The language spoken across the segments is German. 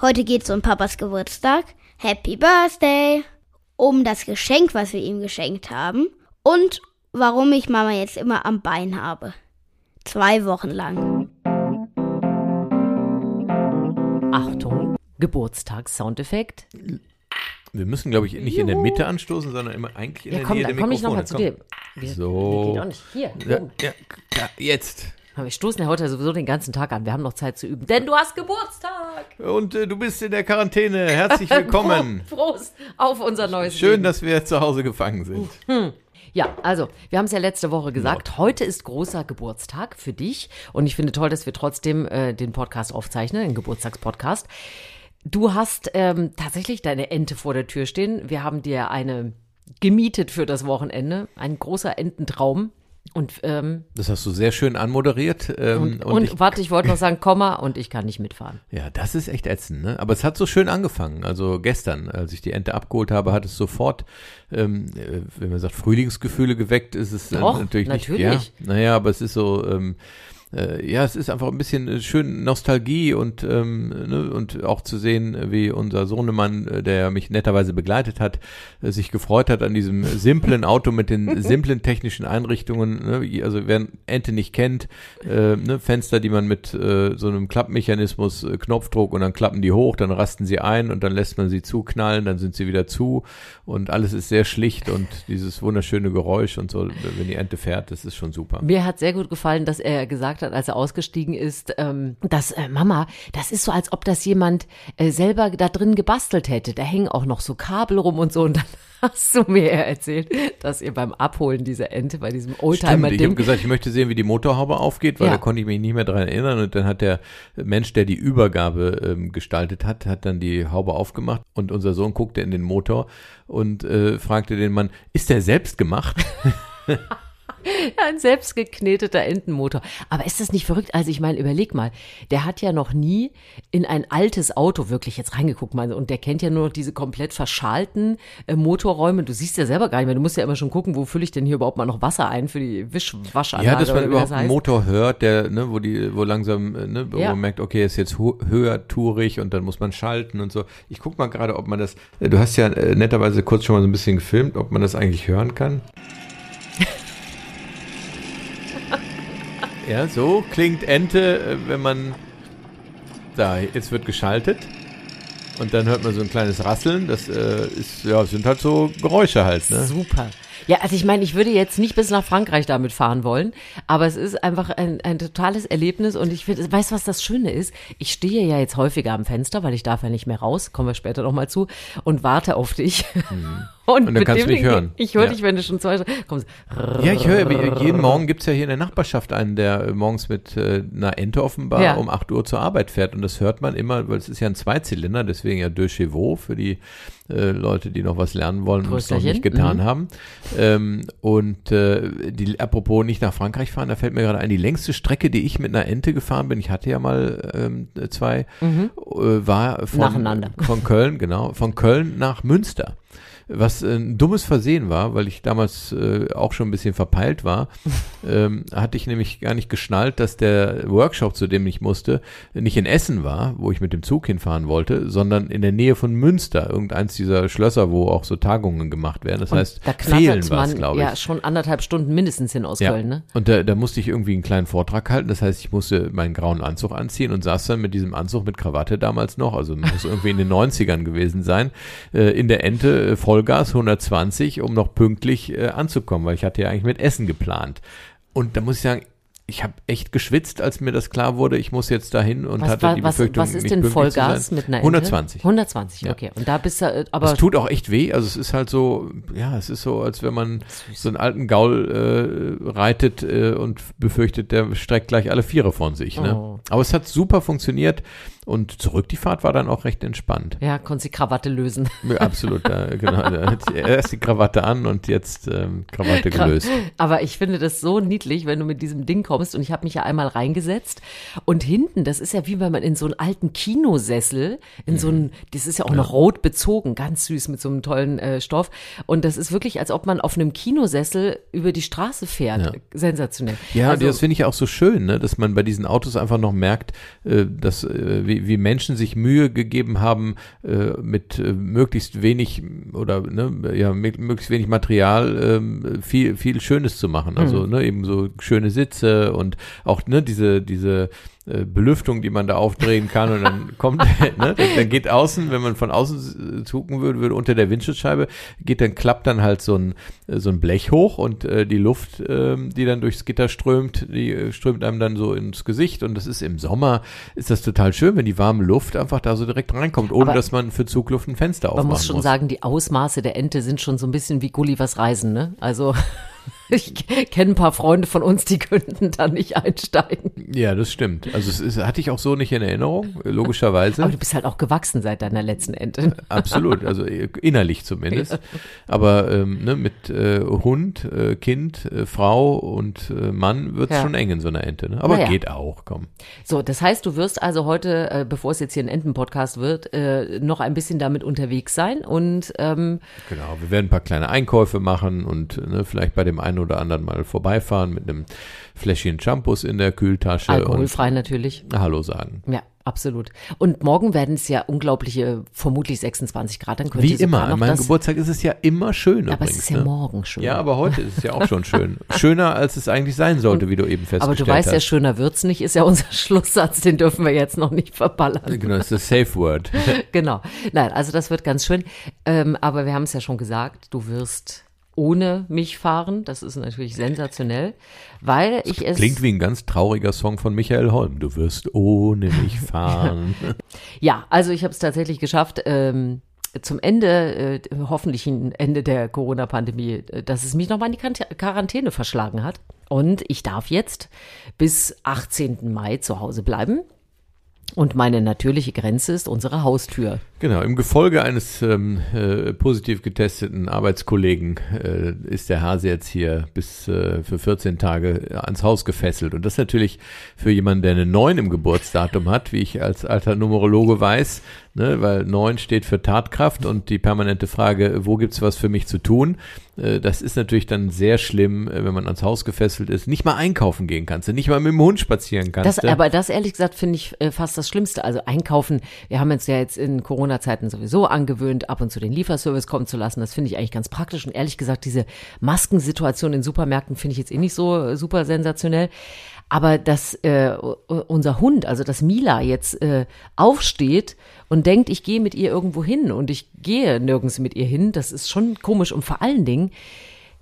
Heute geht's um Papas Geburtstag. Happy Birthday! Um das Geschenk, was wir ihm geschenkt haben. Und warum ich Mama jetzt immer am Bein habe. Zwei Wochen lang. Achtung, Geburtstags-Soundeffekt. Wir müssen, glaube ich, nicht in der Mitte anstoßen, sondern immer eigentlich in Ja, der komm, Nähe dann der komme ich Mikrofone. nochmal zu Komm. dir. Wir, So. Nee, geht auch nicht. Hier. Ja, ja, jetzt. Wir stoßen ja heute sowieso den ganzen Tag an. Wir haben noch Zeit zu üben. Denn du hast Geburtstag. Und äh, du bist in der Quarantäne. Herzlich willkommen. Prost auf unser neues Schön, Leben. dass wir zu Hause gefangen sind. Ja, also, wir haben es ja letzte Woche gesagt. Heute ist großer Geburtstag für dich. Und ich finde toll, dass wir trotzdem äh, den Podcast aufzeichnen, den Geburtstagspodcast. Du hast ähm, tatsächlich deine Ente vor der Tür stehen. Wir haben dir eine gemietet für das Wochenende. Ein großer Ententraum. Und, ähm, Das hast du sehr schön anmoderiert. Ähm, und, und und, ich, warte, ich wollte noch sagen, Komma, und ich kann nicht mitfahren. ja, das ist echt ätzend, ne? Aber es hat so schön angefangen. Also gestern, als ich die Ente abgeholt habe, hat es sofort, ähm, äh, wenn man sagt, Frühlingsgefühle geweckt, ist es Doch, natürlich, natürlich. nicht. Ja, naja, aber es ist so, ähm, äh, ja, es ist einfach ein bisschen äh, schön Nostalgie und, ähm, ne, und auch zu sehen, wie unser Sohnemann, äh, der mich netterweise begleitet hat, äh, sich gefreut hat an diesem simplen Auto mit den simplen technischen Einrichtungen. Ne? Also wer Ente nicht kennt, äh, ne? Fenster, die man mit äh, so einem Klappmechanismus, äh, Knopfdruck und dann klappen die hoch, dann rasten sie ein und dann lässt man sie zuknallen, dann sind sie wieder zu und alles ist sehr schlicht und dieses wunderschöne Geräusch und so, wenn die Ente fährt, das ist schon super. Mir hat sehr gut gefallen, dass er gesagt hat, als er ausgestiegen ist, ähm, dass äh, Mama, das ist so, als ob das jemand äh, selber da drin gebastelt hätte. Da hängen auch noch so Kabel rum und so. Und dann hast du mir erzählt, dass ihr beim Abholen dieser Ente bei diesem Stimmt, ich habe gesagt, ich möchte sehen, wie die Motorhaube aufgeht, weil Ja. da konnte ich mich nicht mehr dran erinnern. Und dann hat der Mensch, der die Übergabe ähm, gestaltet hat, hat dann die Haube aufgemacht und unser Sohn guckte in den Motor und äh, fragte den Mann, ist der selbst gemacht? ein selbstgekneteter Entenmotor. Aber ist das nicht verrückt? Also ich meine, überleg mal, der hat ja noch nie in ein altes Auto wirklich jetzt reingeguckt, meine, und der kennt ja nur noch diese komplett verschalten äh, Motorräume. Du siehst ja selber gar nicht mehr. Du musst ja immer schon gucken, wo fülle ich denn hier überhaupt mal noch Wasser ein für die Wischwaschanlage. ja, dass man überhaupt das einen heißt. Motor hört, der, ne, wo die, wo langsam, äh, ne, wo Ja. man merkt, okay, ist jetzt höher tourig und dann muss man schalten und so. Ich guck mal gerade, ob man das, äh, du hast ja äh, netterweise kurz schon mal so ein bisschen gefilmt, ob man das eigentlich hören kann. Ja, so klingt Ente, äh, wenn man. Da, jetzt wird geschaltet. Und dann hört man so ein kleines Rasseln. Das äh, ist, ja, sind halt so Geräusche halt, ne? Super. Ja, also ich meine, ich würde jetzt nicht bis nach Frankreich damit fahren wollen, aber es ist einfach ein, ein totales Erlebnis und ich finde, weißt du, was das Schöne ist? Ich stehe ja jetzt häufiger am Fenster, weil ich darf ja nicht mehr raus, kommen wir später noch mal zu, und warte auf dich. Und, Mhm. dann kannst du mich hören. Ich höre Ja. dich, wenn du schon zwei kommst. Ja, ich höre, jeden Morgen gibt's ja hier in der Nachbarschaft einen, der morgens mit äh, einer Ente offenbar Ja. um 8 Uhr zur Arbeit fährt. Und das hört man immer, weil es ist ja ein Zweizylinder, deswegen ja Deux Chevaux für die äh, Leute, die noch was lernen wollen und es noch nicht getan Mhm. haben. Ähm, und äh, die, apropos nicht nach Frankreich fahren, da fällt mir gerade ein, die längste Strecke, die ich mit einer Ente gefahren bin, ich hatte ja mal ähm, zwei, äh, war von, Mhm. Nacheinander. von Köln, genau, von Köln nach Münster. Was äh, ein dummes Versehen war, weil ich damals äh, auch schon ein bisschen verpeilt war, ähm, hatte ich nämlich gar nicht geschnallt, dass der Workshop, zu dem ich musste, nicht in Essen war, wo ich mit dem Zug hinfahren wollte, sondern in der Nähe von Münster, irgendeins dieser Schlösser, wo auch so Tagungen gemacht werden. Das heißt, Da fehlen was, man glaube ich. ja schon anderthalb Stunden mindestens hin aus Ja. Köln, ne? Und da, da musste ich irgendwie einen kleinen Vortrag halten. Das heißt, ich musste meinen grauen Anzug anziehen und saß dann mit diesem Anzug mit Krawatte damals noch, also muss irgendwie in den 90ern gewesen sein, äh, in der Ente äh, Vollgas 120, um noch pünktlich äh, anzukommen, weil ich hatte ja eigentlich mit Essen geplant. Und da muss ich sagen, ich habe echt geschwitzt, als mir das klar wurde, ich muss jetzt dahin und Was, hatte war, die was, Befürchtung, was ist nicht denn Vollgas mit einer Ente? 120. 120, Ja. okay. Und da bist du, äh, Aber aber es tut auch echt weh. Also es ist halt so, ja, es ist so, als wenn man so einen alten Gaul äh, reitet äh, und befürchtet, der streckt gleich alle Viere von sich. Ne? Oh. Aber es hat super funktioniert und zurück die Fahrt war dann auch recht entspannt. ja, konntest die Krawatte lösen. Ja, Absolut, da, genau. Da erst die Krawatte an und jetzt ähm, Krawatte gelöst. Aber ich finde das so niedlich, wenn du mit diesem Ding kommst. Und ich habe mich ja einmal reingesetzt. Und hinten, das ist ja wie wenn man in so einen alten Kinosessel, in so einen, das ist ja auch noch rot bezogen, ganz süß mit so einem tollen äh, Stoff. Und das ist wirklich, als ob man auf einem Kinosessel über die Straße fährt. Ja. Sensationell. Ja, also, das finde ich auch so schön, ne? dass man bei diesen Autos einfach noch merkt, äh, dass äh, wie, wie Menschen sich Mühe gegeben haben, äh, mit äh, möglichst wenig oder ne, ja, mit möglichst wenig Material ähm, viel, viel Schönes zu machen. Also Mhm. ne, eben so schöne Sitze und auch ne, diese, diese äh, Belüftung, die man da aufdrehen kann und dann kommt, ne, dann, geht außen, wenn man von außen äh, gucken würde, würde unter der Windschutzscheibe, geht dann, klappt dann halt so ein, äh, so ein Blech hoch und äh, die Luft, ähm, die dann durchs Gitter strömt, die äh, strömt einem dann so ins Gesicht und das ist im Sommer, ist das total schön, wenn die warme Luft einfach da so direkt reinkommt, ohne Aber- dass man für Zugluft ein Fenster Man aufmachen muss schon sagen, die Ausmaße der Ente sind schon so ein bisschen wie Gullivers Reisen, ne? Also ich kenne ein paar Freunde von uns, die könnten da nicht einsteigen. Ja, das stimmt. Also es ist, hatte ich auch so nicht in Erinnerung, logischerweise. Aber du bist halt auch gewachsen seit deiner letzten Ente. Absolut, also innerlich zumindest. Aber ähm, ne, mit äh, Hund, äh, Kind, äh, Frau und äh, Mann wird's Ja. schon eng in so einer Ente. Ne? Aber Naja. geht auch, komm. So, das heißt, du wirst also heute, äh, bevor es jetzt hier ein Entenpodcast wird, äh, noch ein bisschen damit unterwegs sein und ähm, Genau, wir werden ein paar kleine Einkäufe machen und ne, vielleicht bei dem einen oder anderen mal vorbeifahren mit einem Fläschchen Shampoos in der Kühltasche alkoholfrei natürlich. und Hallo sagen. Ja, absolut. Und morgen werden es ja unglaubliche, vermutlich 26 Grad. Dann könnte Wie immer, an meinem Geburtstag ist es ja immer schön Aber übrigens. es ist ja ne? morgen schon. Ja, aber heute ist es ja auch schon schön. Schöner, als es eigentlich sein sollte, wie du eben festgestellt Aber du weißt hast. ja, schöner wird's nicht, ist ja unser Schlusssatz, den dürfen wir jetzt noch nicht verballern. Genau, das ist das Safe Word. genau. Nein, also das wird ganz schön. Ähm, aber wir haben es ja schon gesagt, du wirst ohne mich fahren. Das ist natürlich sensationell, weil ich es. Klingt wie ein ganz trauriger Song von Michael Holm. Du wirst ohne mich fahren. Ja, also ich habe es tatsächlich geschafft. Ähm, zum Ende, äh, hoffentlich Ende der Corona-Pandemie, äh, dass es mich nochmal in die Quarantäne verschlagen hat. Und ich darf jetzt bis 18. Mai zu Hause bleiben. Und meine natürliche Grenze ist unsere Haustür. Genau, im Gefolge eines ähm, äh, positiv getesteten Arbeitskollegen äh, ist der Hase jetzt hier bis äh, für 14 Tage ans Haus gefesselt. Und das natürlich für jemanden, der eine 9 im Geburtsdatum hat, wie ich als alter Numerologe weiß, ne, weil 9 steht für Tatkraft und die permanente Frage, wo gibt's was für mich zu tun? Äh, das ist natürlich dann sehr schlimm, äh, wenn man ans Haus gefesselt ist, nicht mal einkaufen gehen kannst, nicht mal mit dem Hund spazieren kannst. Das, aber das ehrlich gesagt finde ich äh, fast das Schlimmste. Also einkaufen, wir haben uns ja jetzt in Corona-Zeiten sowieso angewöhnt, ab und zu den Lieferservice kommen zu lassen. Das finde ich eigentlich ganz praktisch. Und ehrlich gesagt, diese Maskensituation in Supermärkten finde ich jetzt eh nicht so äh, super sensationell. Aber dass äh, unser Hund, also dass Mila jetzt äh, aufsteht und denkt, ich gehe mit ihr irgendwo hin und ich gehe nirgends mit ihr hin, das ist schon komisch. Und vor allen Dingen,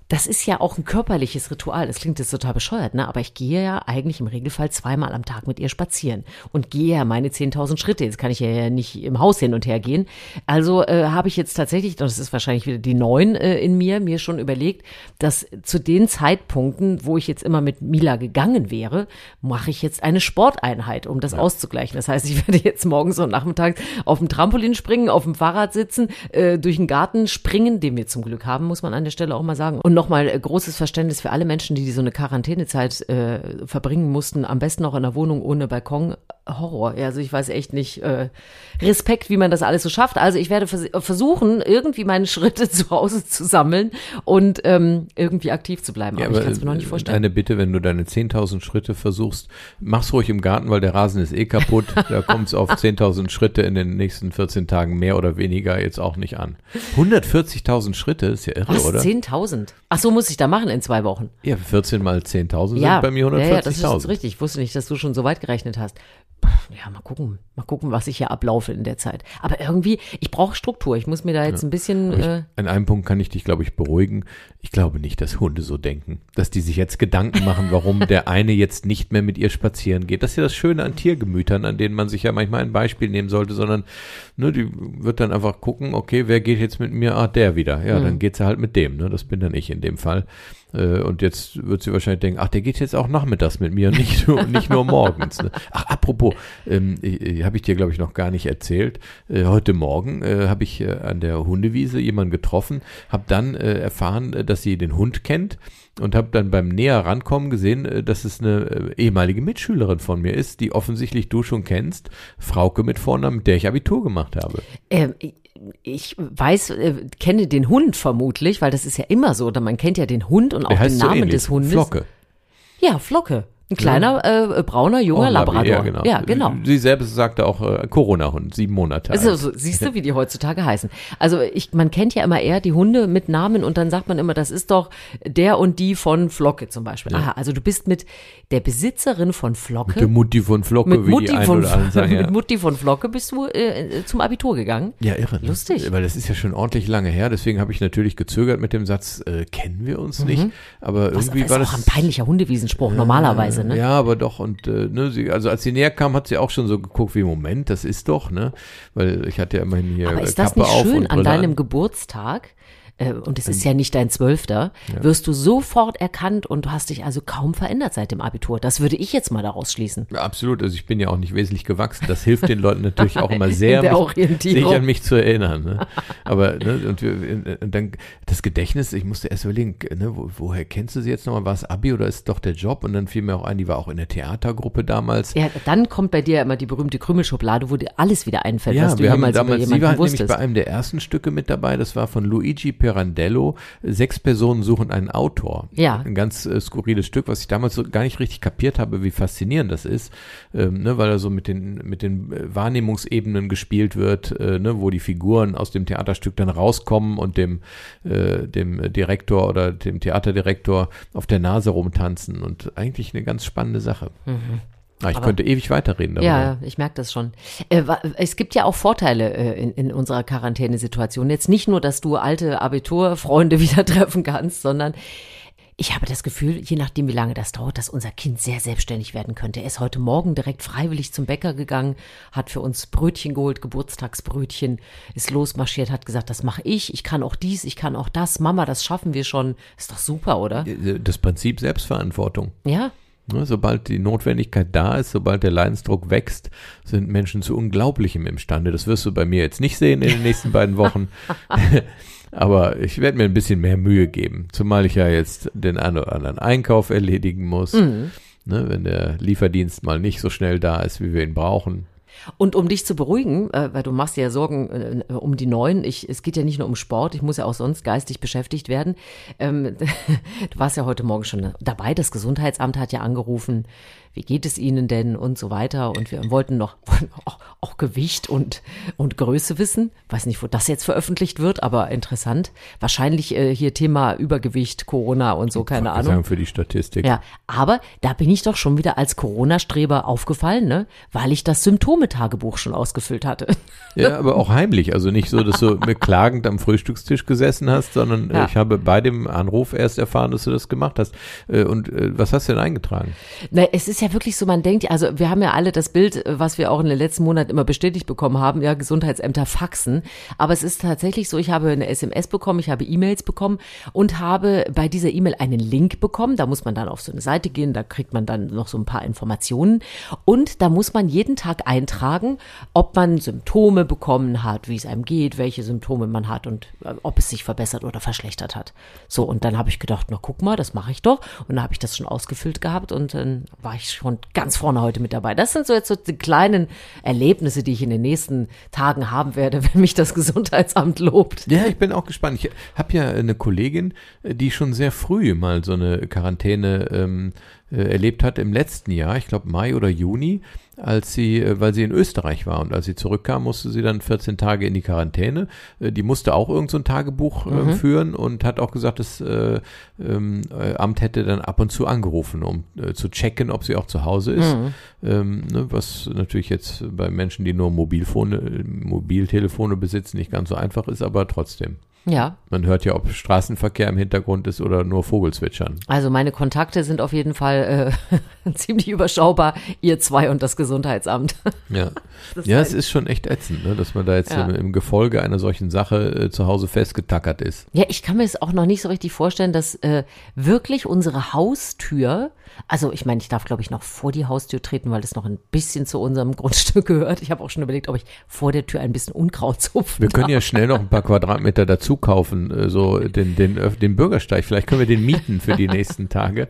das ist ja auch ein körperliches Ritual. Das klingt jetzt total bescheuert, ne? Aber ich gehe ja eigentlich im Regelfall zweimal am Tag mit ihr spazieren und gehe ja meine 10.000 Schritte. Jetzt kann ich ja nicht im Haus hin und her gehen. Also äh, habe ich jetzt tatsächlich, das ist wahrscheinlich wieder die Neun äh, in mir, mir schon überlegt, dass zu den Zeitpunkten, wo ich jetzt immer mit Mila gegangen wäre, mache ich jetzt eine Sporteinheit, um das auszugleichen. Das heißt, ich werde jetzt morgens und nachmittags auf dem Trampolin springen, auf dem Fahrrad sitzen, äh, durch den Garten springen, den wir zum Glück haben, muss man an der Stelle auch mal sagen. Und nochmal äh, großes Verständnis für alle Menschen, die so eine Quarantänezeit äh, verbringen mussten, am besten auch in der Wohnung ohne Balkon. Horror. Ja, Also ich weiß echt nicht, äh, Respekt, wie man das alles so schafft. Also ich werde vers versuchen, irgendwie meine Schritte zu Hause zu sammeln und ähm, irgendwie aktiv zu bleiben. aber, ich kann es mir noch nicht vorstellen. Eine Bitte, wenn du deine 10.000 Schritte versuchst, mach's ruhig im Garten, weil der Rasen ist eh kaputt. da kommt es auf 10.000 Schritte in den nächsten 14 Tagen mehr oder weniger jetzt auch nicht an. 140.000 Schritte ist ja irre, Was? oder? 10.000? Ach so, muss ich da machen in zwei Wochen. Ja, 14 mal 10.000 Ja, sind bei mir ja, ja, das ist 140.000. richtig. Ich wusste nicht, dass du schon so weit gerechnet hast. Ja, mal gucken, mal gucken, was ich hier ablaufe in der Zeit. Aber irgendwie, ich brauche Struktur. Ich muss mir da jetzt ein bisschen. Ich, Äh, an einem Punkt kann ich dich, glaube ich, beruhigen. Ich glaube nicht, dass Hunde so denken. Dass die sich jetzt Gedanken machen, warum der eine jetzt nicht mehr mit ihr spazieren geht. Das ist ja das Schöne an Tiergemütern, an denen man sich ja manchmal ein Beispiel nehmen sollte, sondern ne, die wird dann einfach gucken, okay, wer geht jetzt mit mir? Ah, der wieder. Ja, Mhm. dann geht sie halt mit dem. Ne? Das bin dann ich in dem Fall. Äh, und jetzt wird sie wahrscheinlich denken, ach, der geht jetzt auch nachmittags mit mir nicht nur, nicht nur morgens. Ne? Ach, apropos, ähm, habe ich dir, glaube ich, noch gar nicht erzählt. Äh, heute Morgen äh, habe ich äh, an der Hundewiese jemanden getroffen, habe dann äh, erfahren, dass sie den Hund kennt und habe dann beim näher rankommen gesehen, dass es eine ehemalige Mitschülerin von mir ist, die offensichtlich du schon kennst, Frauke mit Vornamen, mit der ich Abitur gemacht habe. Ähm, ich weiß, äh, kenne den Hund vermutlich, weil das ist ja immer so, oder man kennt ja den Hund und auch den so Namen ähnlich. des Hundes. Flocke. Ja, Flocke. Ein kleiner, äh, brauner, junger Oh, Labrador. Ja, genau. Ja, genau. Sie selbst sagte auch äh, Corona-Hund, sieben Monate alt. Also, so, siehst du, wie die heutzutage heißen. Also ich, man kennt ja immer eher die Hunde mit Namen und dann sagt man immer, das ist doch der und die von Flocke zum Beispiel. Aha, also du bist mit der Besitzerin von Flocke. Die Mutti von Flocke, mit wie Mutti, die von, oder anderen sagen. mit Ja. Mutti von Flocke bist du äh, zum Abitur gegangen. Ja, irre. Ne? Lustig. Weil das ist ja schon ordentlich lange her. Deswegen habe ich natürlich gezögert mit dem Satz, äh, kennen wir uns nicht. Aber Mhm. Was, irgendwie das war ist auch ein peinlicher Hundewiesenspruch, normalerweise, ne? Ja, aber doch. Und äh, ne, sie, also als sie näher kam, hat sie auch schon so geguckt, wie Moment, das ist doch, ne? Weil ich hatte ja immerhin hier Aber ist das Kappe nicht auf schön an deinem an. Geburtstag? Äh, Und es ist ja nicht dein Zwölfter, wirst du sofort erkannt und du hast dich also kaum verändert seit dem Abitur. Das würde ich jetzt mal daraus schließen. Ja, absolut. Also ich bin ja auch nicht wesentlich gewachsen. Das hilft den Leuten natürlich auch immer sehr, mich, sich an mich zu erinnern. Ne? Aber ne, und, wir, und dann das Gedächtnis, ich musste erst überlegen, ne, wo, woher kennst du sie jetzt nochmal? War es Abi oder ist es doch der Job? Und dann fiel mir auch ein, die war auch in der Theatergruppe damals. Ja, dann kommt bei dir ja immer die berühmte Krümelschublade, wo dir alles wieder einfällt, Ja, was du wir haben jemals über damals, sie jemanden war nämlich wusstest. bei einem der ersten Stücke mit dabei, das war von Luigi Pirandello, Sechs Personen suchen einen Autor. Ja. Ein ganz äh, skurriles Stück, was ich damals so gar nicht richtig kapiert habe, wie faszinierend das ist, ähm, ne, weil er so mit den, mit den äh, Wahrnehmungsebenen gespielt wird, äh, ne, wo die Figuren aus dem Theaterstück dann rauskommen und dem, äh, dem Direktor oder dem Theaterdirektor auf der Nase rumtanzen und eigentlich eine ganz spannende Sache. Ah, ich Aber- könnte ewig weiterreden darüber. Ja, ich merke das schon. Äh, es gibt ja auch Vorteile äh, in, in unserer Quarantänesituation. Jetzt nicht nur, dass du alte Abiturfreunde wieder treffen kannst, sondern ich habe das Gefühl, je nachdem, wie lange das dauert, dass unser Kind sehr selbstständig werden könnte. Er ist heute Morgen direkt freiwillig zum Bäcker gegangen, hat für uns Brötchen geholt, Geburtstagsbrötchen, ist losmarschiert, hat gesagt, das mache ich, ich kann auch dies, ich kann auch das. Mama, das schaffen wir schon. Ist doch super, oder? Das Prinzip Selbstverantwortung. Ja, Sobald die Notwendigkeit da ist, sobald der Leidensdruck wächst, sind Menschen zu Unglaublichem imstande. Das wirst du bei mir jetzt nicht sehen in den nächsten beiden Wochen. Aber ich werde mir ein bisschen mehr Mühe geben. Zumal ich ja jetzt den einen oder anderen Einkauf erledigen muss. Ne, wenn der Lieferdienst mal nicht so schnell da ist, wie wir ihn brauchen. Und um dich zu beruhigen, äh, weil du machst dir ja Sorgen äh, um die Neuen, ich, es geht ja nicht nur um Sport, ich muss ja auch sonst geistig beschäftigt werden. Ähm, du warst ja heute Morgen schon dabei, das Gesundheitsamt hat ja angerufen, wie geht es Ihnen denn und so weiter. Und wir wollten noch wollten auch, auch Gewicht und, und Größe wissen. Weiß nicht, wo das jetzt veröffentlicht wird, aber interessant. Wahrscheinlich äh, hier Thema Übergewicht, Corona und so, keine Ahnung. Sagen für die Statistik. Ja, aber da bin ich doch schon wieder als Corona-Streber aufgefallen, ne? Weil ich das Symptome-Tagebuch schon ausgefüllt hatte. Ja, aber auch heimlich. Also nicht so, dass du mit klagend am Frühstückstisch gesessen hast, sondern äh, Ja. ich habe bei dem Anruf erst erfahren, dass du das gemacht hast. Äh, Und äh, was hast du denn eingetragen? Na, es ist ja wirklich so, man denkt, also wir haben ja alle das Bild, äh, was wir auch in den letzten Monaten immer bestätigt bekommen haben, ja, Gesundheitsämter faxen. Aber es ist tatsächlich so, ich habe eine SMS bekommen, ich habe E-Mails bekommen und habe bei dieser E-Mail einen Link bekommen. Da muss man dann auf so eine Seite gehen, da kriegt man dann noch so ein paar Informationen. Und da muss man jeden Tag eintragen, ob man Symptome bekommen hat, wie es einem geht, welche Symptome man hat und äh, ob es sich verbessert oder verschlechtert hat. So, und dann habe ich gedacht, na guck mal, das mache ich doch. Und dann habe ich das schon ausgefüllt gehabt und dann war ich schon ganz vorne heute mit dabei. Das sind so jetzt so die kleinen Erlebnisse, die ich in den nächsten Tagen haben werde, wenn mich das Gesundheitsamt lobt. Ja, ich bin auch gespannt. Ich habe ja eine Kollegin, äh, die schon sehr früh mal so eine Quarantäne ähm, äh, erlebt hat im letzten Jahr, ich glaube Mai oder Juni, als sie, äh, weil sie in Österreich war und als sie zurückkam, musste sie dann 14 Tage in die Quarantäne. Äh, die musste auch irgend so ein Tagebuch äh, führen und hat auch gesagt, das äh, ähm, äh, Amt hätte dann ab und zu angerufen, um äh, zu checken, ob sie auch zu Hause ist. Ähm, ne, was natürlich jetzt bei Menschen, die nur Mobilfone, äh, Mobiltelefone besitzen, nicht ganz so einfach ist, aber trotzdem. Ja, Man hört ja, ob Straßenverkehr im Hintergrund ist oder nur Vogelzwitschern. also meine Kontakte sind auf jeden Fall äh, ziemlich überschaubar, ihr zwei und das Gesundheitsamt. Ja, Das ja heißt- es ist schon echt ätzend, ne, dass man da jetzt Ja. im, im Gefolge einer solchen Sache äh, zu Hause festgetackert ist. Ja, ich kann mir das auch noch nicht so richtig vorstellen, dass äh, wirklich unsere Haustür, also ich meine, ich darf glaube ich noch vor die Haustür treten, weil das noch ein bisschen zu unserem Grundstück gehört. Ich habe auch schon überlegt, ob ich vor der Tür ein bisschen Unkraut zupfen Wir können ja schnell noch ein paar Quadratmeter dazu kaufen, äh, so den, den, den Bürgersteig. Vielleicht können wir den mieten für die nächsten Tage.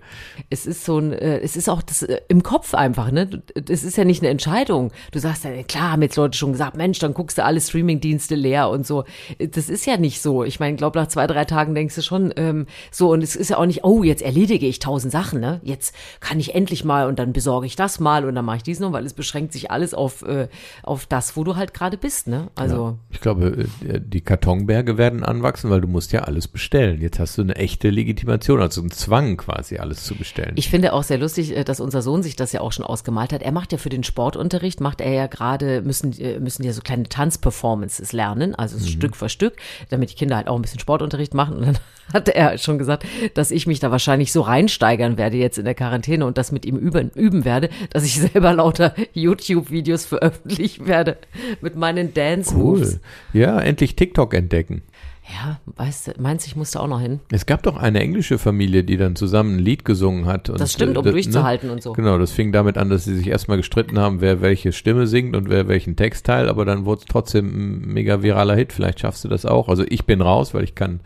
Es ist so ein, äh, es ist auch das äh, im Kopf einfach, ne? Das ist ja nicht eine Entscheidung. Du sagst ja, klar, haben jetzt Leute schon gesagt, Mensch, dann guckst du alle Streamingdienste leer und so. Das ist ja nicht so. Ich meine, glaub nach zwei, drei Tagen denkst du schon ähm, so und es ist ja auch nicht, oh, jetzt erledige ich tausend Sachen, ne? Jetzt kann ich endlich mal und dann besorge ich das mal und dann mache ich dies noch, weil es beschränkt sich alles auf äh, auf das, wo du halt gerade bist, ne? Also Ich glaube, die Kartonberge werden anwachsen, weil du musst ja alles bestellen. Jetzt hast du eine echte Legitimation, also einen Zwang quasi, alles zu bestellen. Ich finde auch sehr lustig, äh, dass unser Sohn sich das ja auch schon ausgemalt hat. Er macht ja für den Sportunterricht, macht er ja gerade, müssen, äh, müssen ja so kleine Tanzperformances lernen, also so Stück für Stück, damit die Kinder halt auch ein bisschen Sportunterricht machen. Und dann hatte er schon gesagt, dass ich mich da wahrscheinlich so reinsteigern werde jetzt in der Quarantäne und das mit ihm üben, üben werde, dass ich selber lauter YouTube-Videos veröffentlichen werde mit meinen Dance-Moves. cool. Ja, endlich TikTok entdecken. Ja, weißt du, meinst du, ich musste auch noch hin? Es gab doch eine englische Familie, die dann zusammen ein Lied gesungen hat. Und, Das stimmt, um äh, durchzuhalten und so. Genau, das fing damit an, dass sie sich erstmal gestritten haben, wer welche Stimme singt und wer welchen Textteil, aber dann wurde es trotzdem ein mega viraler Hit. Vielleicht schaffst du das auch. Also ich bin raus, weil ich kann,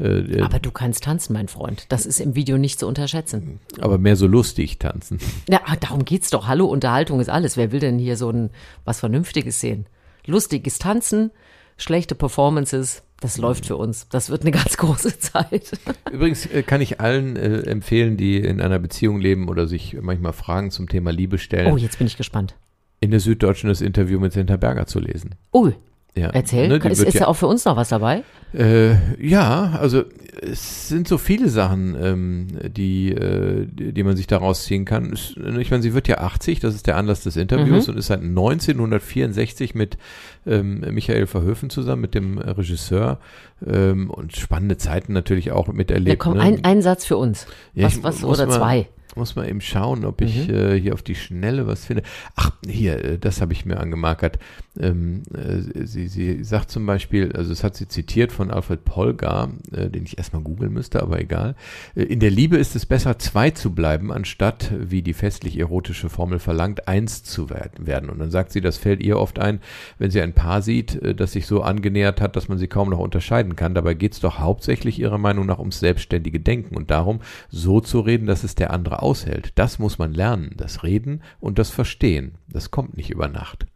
äh, äh, Aber du kannst tanzen, mein Freund. Das ist im Video nicht zu unterschätzen. aber mehr so lustig tanzen. Ja, ah, darum geht's doch. Hallo, Unterhaltung ist alles. Wer will denn hier so ein was Vernünftiges sehen? Lustiges Tanzen, schlechte Performances, das läuft für uns. Das wird eine ganz große Zeit. Übrigens äh, kann ich allen äh, empfehlen, die in einer Beziehung leben oder sich manchmal Fragen zum Thema Liebe stellen, Oh, jetzt bin ich gespannt. in der Süddeutschen das Interview mit Senta Berger zu lesen. Oh, Ja, erzähl. Ne, ist ist ja ja auch für uns noch was dabei? Äh, ja, also es sind so viele Sachen, ähm, die, äh, die man sich daraus ziehen kann. Ich meine, sie wird ja 80, das ist der Anlass des Interviews Mhm. und ist seit 1964 mit ähm, Michael Verhoeven zusammen, mit dem Regisseur ähm, und spannende Zeiten natürlich auch Ja, miterlebt. komm, ne? ein, ein Satz für uns. Ja, was, was, oder zwei. Muss mal eben schauen, ob ich Mhm. äh, hier auf die Schnelle was finde. Ach, hier, äh, das habe ich mir angemarkert. Ähm, äh, sie, sie sagt zum Beispiel, also das hat sie zitiert von Alfred Polgar, äh, den ich erstmal googeln müsste, aber egal. Äh, in der Liebe ist es besser, zwei zu bleiben, anstatt, wie die festlich-erotische Formel verlangt, eins zu wer- werden. Und dann sagt sie, das fällt ihr oft ein, wenn sie ein Paar sieht, äh, das sich so angenähert hat, dass man sie kaum noch unterscheiden kann. Dabei geht es doch hauptsächlich ihrer Meinung nach ums selbstständige Denken und darum, so zu reden, dass es der andere aushält. Das muss man lernen, das Reden und das Verstehen. Das kommt nicht über Nacht.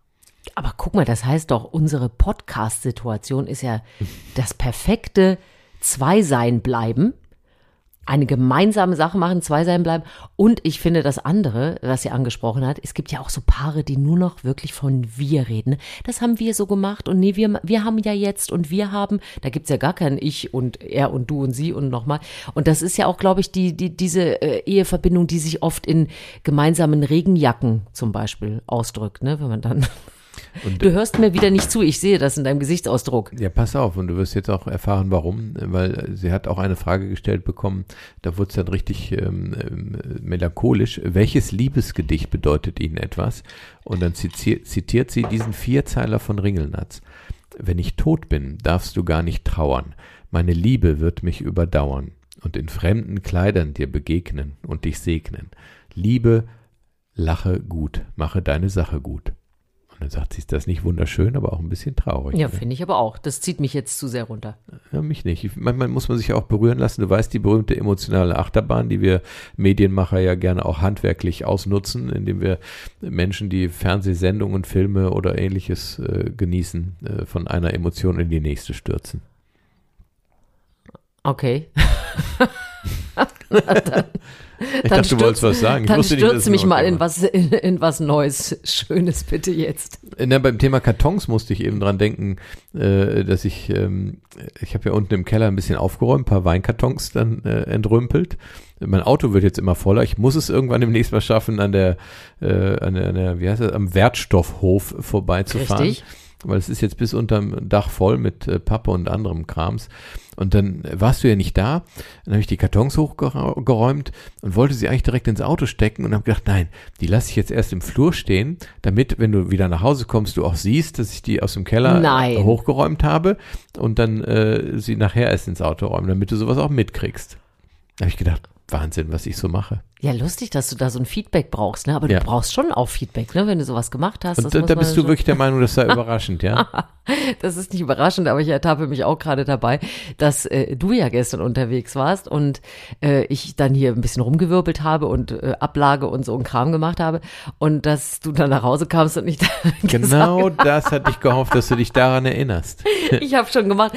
Aber guck mal, das heißt doch, unsere Podcast-Situation ist ja das perfekte Zwei-Sein bleiben. Eine gemeinsame Sache machen, zwei sein bleiben. Und ich finde das andere, was sie angesprochen hat, es gibt ja auch so Paare, die nur noch wirklich von wir reden. Das haben wir so gemacht und nee, wir, wir haben ja jetzt und wir haben, da gibt's ja gar kein Ich und er und du und sie und nochmal. Und das ist ja auch, glaube ich, die, die, diese äh, Eheverbindung, die sich oft in gemeinsamen Regenjacken zum Beispiel ausdrückt, ne? Wenn man dann Und, Du hörst mir wieder nicht zu, ich sehe das in deinem Gesichtsausdruck. Ja, pass auf, und du wirst jetzt auch erfahren, warum, weil sie hat auch eine Frage gestellt bekommen, da wurde es dann richtig ähm, ähm, melancholisch. Welches Liebesgedicht bedeutet Ihnen etwas? Und dann zitiert, zitiert sie diesen Vierzeiler von Ringelnatz. Wenn ich tot bin, darfst du gar nicht trauern. Meine Liebe wird mich überdauern und in fremden Kleidern dir begegnen und dich segnen. Liebe, lache gut, mache deine Sache gut. Und dann sagt sie, ist das nicht wunderschön, aber auch ein bisschen traurig. Ja, ne? finde ich aber auch. Das zieht mich jetzt zu sehr runter. Ja, mich nicht. Ich, manchmal muss man sich ja auch berühren lassen. Du weißt, die berühmte emotionale Achterbahn, die wir Medienmacher ja gerne auch handwerklich ausnutzen, indem wir Menschen, die Fernsehsendungen, Filme oder ähnliches äh, genießen, äh, von einer Emotion in die nächste stürzen. Okay. Ich dachte, du wolltest was sagen. Ich Dann stürze mich mal in was, in, in was Neues, Schönes bitte jetzt. Na, beim Thema Kartons musste ich eben dran denken, äh, dass ich, ähm, ich habe ja unten im Keller ein bisschen aufgeräumt, ein paar Weinkartons dann äh, entrümpelt. Mein Auto wird jetzt immer voller. Ich muss es irgendwann demnächst mal schaffen, an der, äh, an der, an der wie heißt das, am Wertstoffhof vorbeizufahren. Richtig. Weil es ist jetzt bis unterm Dach voll mit äh, Pappe und anderem Krams. Und dann warst du ja nicht da. Dann habe ich die Kartons hochgeräumt und wollte sie eigentlich direkt ins Auto stecken und habe gedacht, nein, die lasse ich jetzt erst im Flur stehen, damit, wenn du wieder nach Hause kommst, du auch siehst, dass ich die aus dem Keller Nein. hochgeräumt habe und dann äh, sie nachher erst ins Auto räumen, damit du sowas auch mitkriegst. Da habe ich gedacht, Wahnsinn, was ich so mache. Ja, lustig, dass du da so ein Feedback brauchst, ne? Aber Ja. du brauchst schon auch Feedback, ne? Wenn du sowas gemacht hast. Und da, da bist du wirklich der Meinung, das sei überraschend, ja? Das ist nicht überraschend, aber ich ertappe mich auch gerade dabei, dass äh, du ja gestern unterwegs warst und äh, ich dann hier ein bisschen rumgewirbelt habe und äh, Ablage und so ein Kram gemacht habe und dass du dann nach Hause kamst und nicht Genau das hatte ich gehofft, dass du dich daran erinnerst. ich habe schon gemacht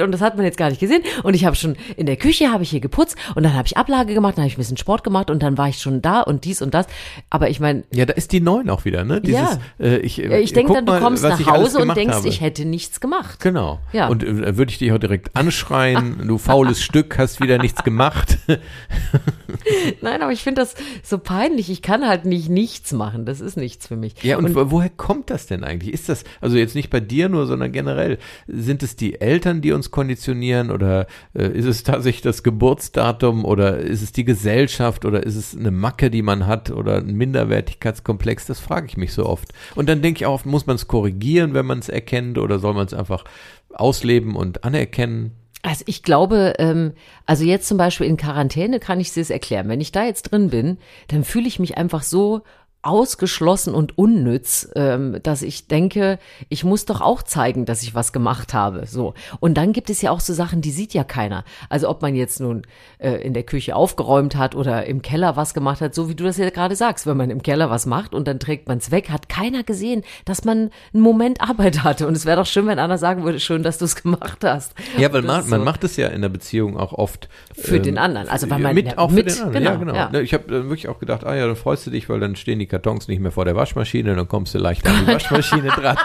und das hat man jetzt gar nicht gesehen und ich habe schon in der Küche habe ich hier geputzt und dann habe ich Ablage gemacht, dann habe ich ein bisschen Sport gemacht und dann war ich schon da und dies und das, aber ich meine Ja, da ist die Neun auch wieder, ne? Ja. äh, ich ja, ich denke guck dann, du mal, kommst nach ich Hause und gemacht denkst, habe. ich hätte nichts gemacht. Genau. Ja. Und äh, würde ich dich auch direkt anschreien, du faules Stück, hast wieder nichts gemacht. Nein, aber ich finde das so peinlich. Ich kann halt nicht nichts machen. Das ist nichts für mich. Ja, und, wo- woher kommt das denn eigentlich? Ist das, also jetzt nicht bei dir nur, sondern generell, sind es die Eltern, die uns konditionieren oder äh, ist es tatsächlich das Geburtsdatum oder ist es die Gesellschaft oder ist es eine Macke, die man hat oder ein Minderwertigkeitskomplex? Das frage ich mich so oft. Und dann denke ich auch, oft, muss man es korrigieren, wenn man es erkennt oder soll man es einfach ausleben und anerkennen? Also ich glaube, ähm, also jetzt zum Beispiel in Quarantäne kann ich es erklären. Wenn ich da jetzt drin bin, dann fühle ich mich einfach so ausgeschlossen und unnütz, ähm, dass ich denke, ich muss doch auch zeigen, dass ich was gemacht habe. So. Und dann gibt es ja auch so Sachen, die sieht ja keiner. Also ob man jetzt nun äh, in der Küche aufgeräumt hat oder im Keller was gemacht hat, so wie du das ja gerade sagst, wenn man im Keller was macht und dann trägt man es weg, hat keiner gesehen, dass man einen Moment Arbeit hatte. Und es wäre doch schön, wenn einer sagen würde, schön, dass du es gemacht hast. Ja, weil man, ist man so. macht es ja in der Beziehung auch oft. Für den anderen. Also weil man- mit, auch mit, für den anderen. ja, genau, genau. ja. Ich habe dann wirklich auch gedacht, ah ja, dann freust du dich, weil dann stehen die Kartons nicht mehr vor der Waschmaschine, dann kommst du leicht an die Waschmaschine dran.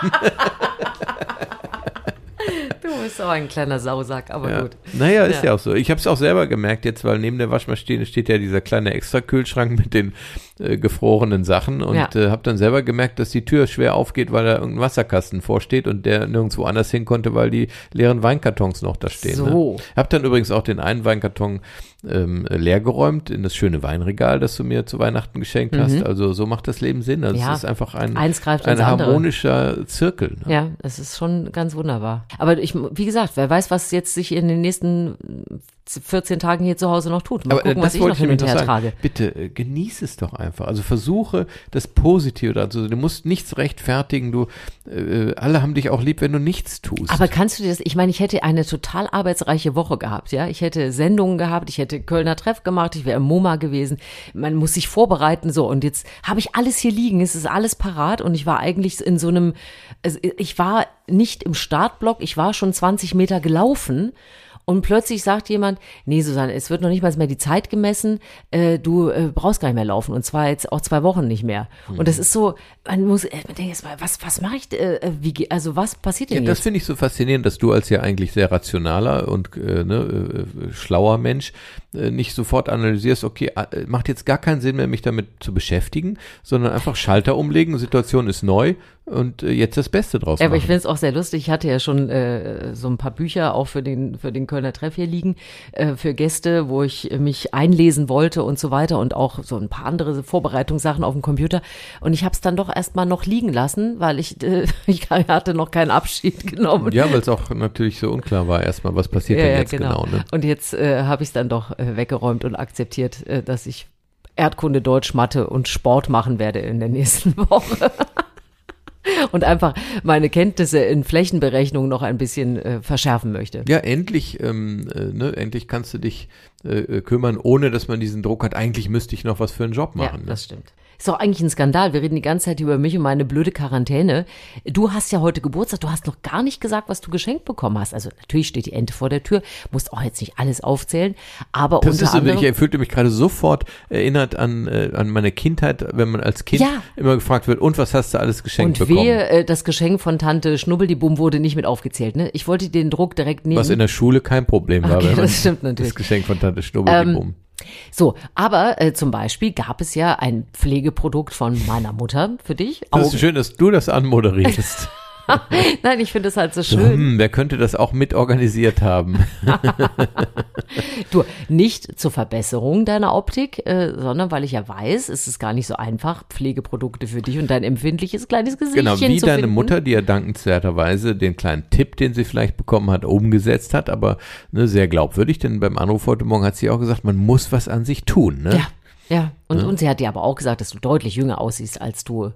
Du bist auch ein kleiner Sausack, aber Ja. gut. Naja, ist ja. Ja. auch so. Ich habe es auch selber gemerkt jetzt, weil neben der Waschmaschine steht ja dieser kleine Extrakühlschrank mit den äh, gefrorenen Sachen und Ja. äh, habe dann selber gemerkt, dass die Tür schwer aufgeht, weil da irgendein Wasserkasten vorsteht und der nirgendwo anders hin konnte, weil die leeren Weinkartons noch da stehen. So. Ne? Hab dann übrigens auch den einen Weinkarton ähm, leergeräumt in das schöne Weinregal, das du mir zu Weihnachten geschenkt hast. Also so macht das Leben Sinn. Also Mhm. Ja. es ist einfach ein, ein ins andere. harmonischer Zirkel. Ne? Ja, es ist schon ganz wunderbar. Aber ich, wie gesagt, wer weiß, was jetzt sich in den nächsten 14 Tagen hier zu Hause noch tut. Mal Aber äh, gucken, das was ich noch ich hin und her trage. Bitte äh, genieß es doch einfach. Also versuche das Positive dazu. Du musst nichts rechtfertigen. Du äh, alle haben dich auch lieb, wenn du nichts tust. Aber kannst du dir das, ich meine, ich hätte eine total arbeitsreiche Woche gehabt, ja. Ich hätte Sendungen gehabt, ich hätte Kölner Treff gemacht, ich wäre im MoMA gewesen. Man muss sich vorbereiten, so. Und jetzt habe ich alles hier liegen, es ist alles parat und ich war eigentlich in so einem, also ich war nicht im Startblock, ich war schon 20 Meter gelaufen. Und plötzlich sagt jemand, nee, Susanne, es wird noch nicht mal mehr die Zeit gemessen, äh, du äh, brauchst gar nicht mehr laufen und zwar jetzt auch zwei Wochen nicht mehr. Und das ist so, man muss, äh, man denkt jetzt mal, was, was mache ich, äh, äh, wie, also was passiert ja, denn das jetzt? finde ich so faszinierend, dass du als ja eigentlich sehr rationaler und äh, ne, äh, schlauer Mensch äh, nicht sofort analysierst, okay, äh, macht jetzt gar keinen Sinn mehr, mich damit zu beschäftigen, sondern einfach Schalter umlegen, Situation ist neu und äh, jetzt das Beste draus Ja, aber ich machen. finde es auch sehr lustig. Ich hatte ja schon äh, so ein paar Bücher auch für den für den Kölner Treff hier liegen äh, für Gäste, wo ich mich einlesen wollte und so weiter und auch so ein paar andere Vorbereitungssachen auf dem Computer. Und ich habe es dann doch erstmal noch liegen lassen, weil ich äh, ich hatte noch keinen Abschied genommen. Ja, weil es auch natürlich so unklar war erstmal, was passiert denn jetzt genau. ne? Und jetzt äh, habe ich es dann doch äh, weggeräumt und akzeptiert, äh, dass ich Erdkunde, Deutsch, Mathe und Sport machen werde in der nächsten Woche. und einfach meine Kenntnisse in Flächenberechnung noch ein bisschen äh, verschärfen möchte. Ja, endlich, ähm, äh, ne, endlich kannst du dich äh, äh, kümmern, ohne dass man diesen Druck hat. Eigentlich müsste ich noch was für einen Job Ja, machen. ne? das stimmt. Ist doch eigentlich ein Skandal. Wir reden die ganze Zeit über mich und meine blöde Quarantäne. Du hast ja heute Geburtstag. Du hast noch gar nicht gesagt, was du geschenkt bekommen hast. Also natürlich steht die Ente vor der Tür. Musst auch jetzt nicht alles aufzählen. Aber Das unter ist, anderem. ich fühlte mich gerade sofort erinnert an, äh, an meine Kindheit, wenn man als Kind Ja. immer gefragt wird, und was hast du alles geschenkt Und bekommen? wehe, äh, das Geschenk von Tante Schnubbeldiebum wurde nicht mit aufgezählt. Ne? Ich wollte den Druck direkt nehmen. was in der Schule kein Problem war, Okay, wenn man das stimmt natürlich. das Geschenk von Tante Schnubbeldiebum. So, aber äh, zum Beispiel gab es ja ein Pflegeprodukt von meiner Mutter für dich. Augen- ist schön, dass du das anmoderierst. Nein, ich finde es halt so schön. hm, wer könnte das auch mit organisiert haben? Du, nicht zur Verbesserung deiner Optik, äh, sondern weil ich ja weiß, es ist gar nicht so einfach, Pflegeprodukte für dich und dein empfindliches kleines Gesichtchen Genau, wie zu deine finden. Mutter, die ja dankenswerterweise den kleinen Tipp, den sie vielleicht bekommen hat, umgesetzt hat, aber ne, sehr glaubwürdig, denn beim Anruf heute Morgen hat sie auch gesagt, man muss was an sich tun. Ne? Ja, ja. Und, und sie hat dir aber auch gesagt, dass du deutlich jünger aussiehst, als du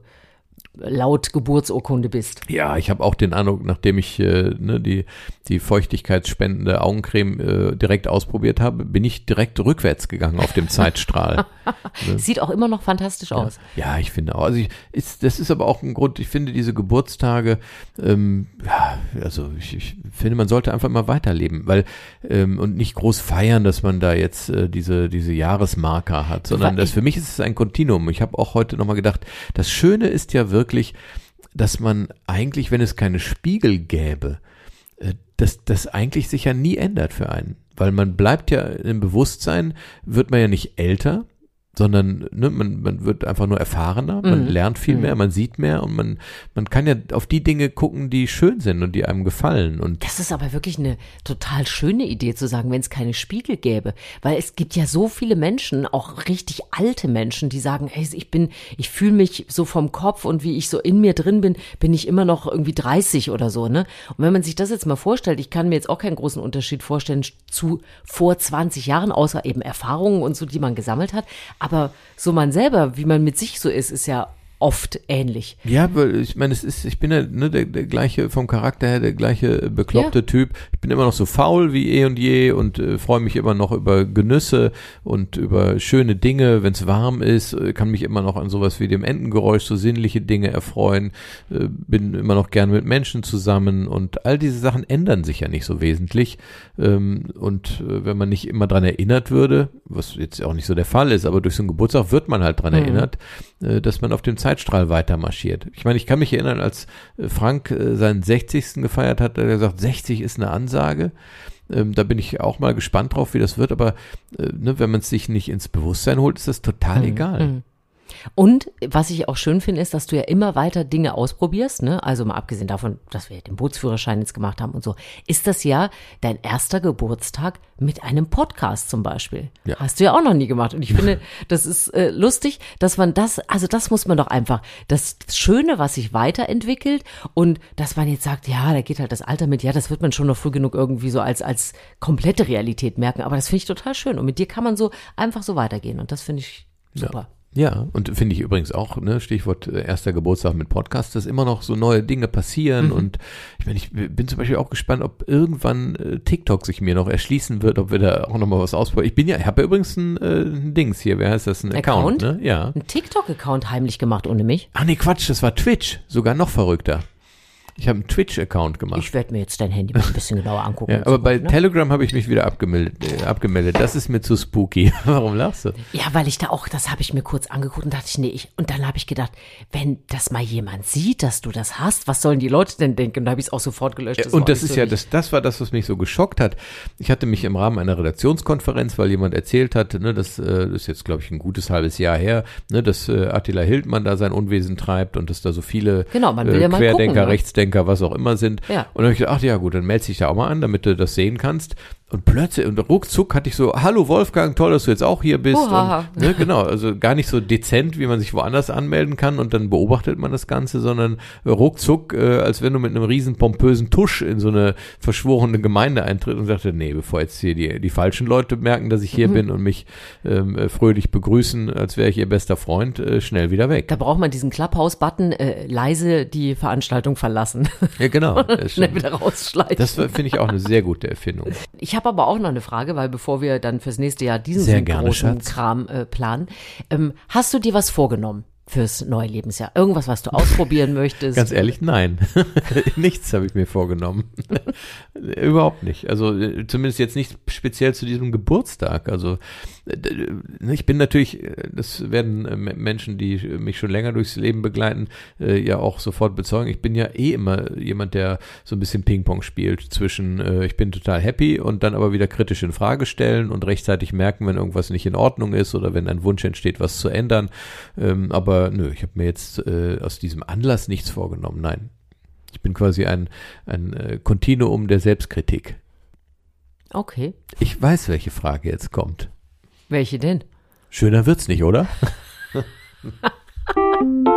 laut Geburtsurkunde bist. Ja, ich habe auch den Eindruck, nachdem ich äh, ne, die, die feuchtigkeitsspendende Augencreme äh, direkt ausprobiert habe, bin ich direkt rückwärts gegangen auf dem Zeitstrahl. Sieht auch immer noch fantastisch aus. Ja, ich finde auch. Also ich, ist, das ist aber auch ein Grund, ich finde diese Geburtstage, ähm, ja, also ich, ich finde, man sollte einfach mal weiterleben, weil ähm, und nicht groß feiern, dass man da jetzt äh, diese, diese Jahresmarker hat, sondern das für mich ist es ein Kontinuum. Ich habe auch heute nochmal gedacht, das Schöne ist ja wirklich, dass man eigentlich, wenn es keine Spiegel gäbe, äh, dass das eigentlich sich ja nie ändert für einen. Weil man bleibt ja im Bewusstsein, wird man ja nicht älter, sondern ne, man, man wird einfach nur erfahrener, man Mhm. lernt viel Mhm. mehr, man sieht mehr und man, man kann ja auf die Dinge gucken, die schön sind und die einem gefallen. Und Das ist aber wirklich eine total schöne Idee zu sagen, wenn es keine Spiegel gäbe. Weil es gibt ja so viele Menschen, auch richtig alte Menschen, die sagen, hey, ich bin, ich fühle mich so vom Kopf und wie ich so in mir drin bin, bin ich immer noch irgendwie 30 oder so, ne? Und wenn man sich das jetzt mal vorstellt, ich kann mir jetzt auch keinen großen Unterschied vorstellen zu vor 20 Jahren, außer eben Erfahrungen und so, die man gesammelt hat. Aber so man selber, wie man mit sich so ist, ist ja oft ähnlich. Ja, weil ich meine, es ist, ich bin ja ne, der, der gleiche vom Charakter her, der gleiche bekloppte Typ. Ich bin immer noch so faul wie eh und je und äh, freue mich immer noch über Genüsse und über schöne Dinge, wenn es warm ist, äh, kann mich immer noch an sowas wie dem Entengeräusch, so sinnliche Dinge erfreuen, äh, bin immer noch gern mit Menschen zusammen und all diese Sachen ändern sich ja nicht so wesentlich. Ähm, und äh, wenn man nicht immer dran erinnert würde, was jetzt auch nicht so der Fall ist, aber durch so einen Geburtstag wird man halt dran Mhm. erinnert, äh, dass man auf dem Zeitstrahl weiter marschiert. Ich meine, ich kann mich erinnern, als äh, Frank äh, seinen 60. gefeiert hat, hat er gesagt, 60 ist eine Ansage. Ähm, da bin ich auch mal gespannt drauf, wie das wird, aber äh, ne, wenn man es sich nicht ins Bewusstsein holt, ist das total egal. Mhm. Und was ich auch schön finde, ist, dass du ja immer weiter Dinge ausprobierst, ne? Also mal abgesehen davon, dass wir den Bootsführerschein jetzt gemacht haben und so, ist das ja dein erster Geburtstag mit einem Podcast zum Beispiel. Ja. Hast du ja auch noch nie gemacht. Und ich finde, das ist äh, lustig, dass man das, also das muss man doch einfach, das Schöne, was sich weiterentwickelt und dass man jetzt sagt, ja, da geht halt das Alter mit, ja, das wird man schon noch früh genug irgendwie so als, als komplette Realität merken. Aber das finde ich total schön. Und mit dir kann man so einfach so weitergehen. Und das finde ich super. Ja, und finde ich übrigens auch, ne, Stichwort äh, erster Geburtstag mit Podcast, dass immer noch so neue Dinge passieren. Und ich meine, ich bin zum Beispiel auch gespannt, ob irgendwann äh, TikTok sich mir noch erschließen wird, ob wir da auch nochmal was ausprobieren. Ich bin ja, ich habe ja übrigens ein, äh, ein Dings hier, wer heißt das? Ein Account, Account? ne? Ja. Ein TikTok-Account heimlich gemacht ohne mich. Ach nee, Quatsch, das war Twitch. Sogar noch verrückter. Ich habe einen Twitch-Account gemacht. Ich werde mir jetzt dein Handy mal ein bisschen genauer angucken. ja, aber bei Zukunft, ne? Telegram habe ich mich wieder abgemeldet, äh, abgemeldet. Das ist mir zu spooky. Warum lachst du? Ja, weil ich da auch, das habe ich mir kurz angeguckt und dachte ich, nee, ich, und dann habe ich gedacht, wenn das mal jemand sieht, dass du das hast, was sollen die Leute denn denken? Und da habe ich es auch sofort gelöscht. Ja, war und das ist so ja, das, das war das, was mich so geschockt hat. Ich hatte mich im Rahmen einer Redaktionskonferenz, weil jemand erzählt hat, ne, das, äh, das ist jetzt, glaube ich, ein gutes halbes Jahr her, ne, dass äh, Attila Hildmann da sein Unwesen treibt und dass da so viele Genau, man will äh, ja mal Querdenker, gucken, ne? Rechtsdenker, was auch immer sind. Ja. Und dann habe ich gedacht, ach ja gut, dann melde dich da auch mal an, damit du das sehen kannst. Und plötzlich, und ruckzuck hatte ich so, hallo Wolfgang, toll, dass du jetzt auch hier bist. Uhaha. Und, ne, genau, also gar nicht so dezent, wie man sich woanders anmelden kann und dann beobachtet man das Ganze, sondern ruckzuck, äh, als wenn du mit einem riesen pompösen Tusch in so eine verschworene Gemeinde eintritt und sagte, nee, bevor jetzt hier die, die falschen Leute merken, dass ich hier bin und mich ähm, äh, fröhlich begrüßen, als wäre ich ihr bester Freund, äh, schnell wieder weg. Da braucht man diesen Clubhouse-Button, äh, leise die Veranstaltung verlassen. Ja, genau. Schnell wieder rausschleichen. Das finde ich auch eine sehr gute Erfindung. Ich habe aber auch noch eine Frage, weil bevor wir dann fürs nächste Jahr diesen gerne, großen Schatz. Kram äh, planen, ähm, hast du dir was vorgenommen fürs neue Lebensjahr? Irgendwas, was du ausprobieren möchtest? Ganz ehrlich, nein. Nichts habe ich mir vorgenommen. Überhaupt nicht. Also äh, zumindest jetzt nicht speziell zu diesem Geburtstag. Also äh, äh, ich bin natürlich, das werden Menschen, die mich schon länger durchs Leben begleiten, ja auch sofort bezeugen. Ich bin ja eh immer jemand, der so ein bisschen Ping-Pong spielt zwischen ich bin total happy und dann aber wieder kritisch in Frage stellen und rechtzeitig merken, wenn irgendwas nicht in Ordnung ist oder wenn ein Wunsch entsteht, was zu ändern. Ähm, aber nö, ich habe mir jetzt äh, aus diesem Anlass nichts vorgenommen. Nein. Ich bin quasi ein, ein äh, Kontinuum der Selbstkritik. Okay. Ich weiß, welche Frage jetzt kommt. Welche denn? Schöner wird's nicht, oder?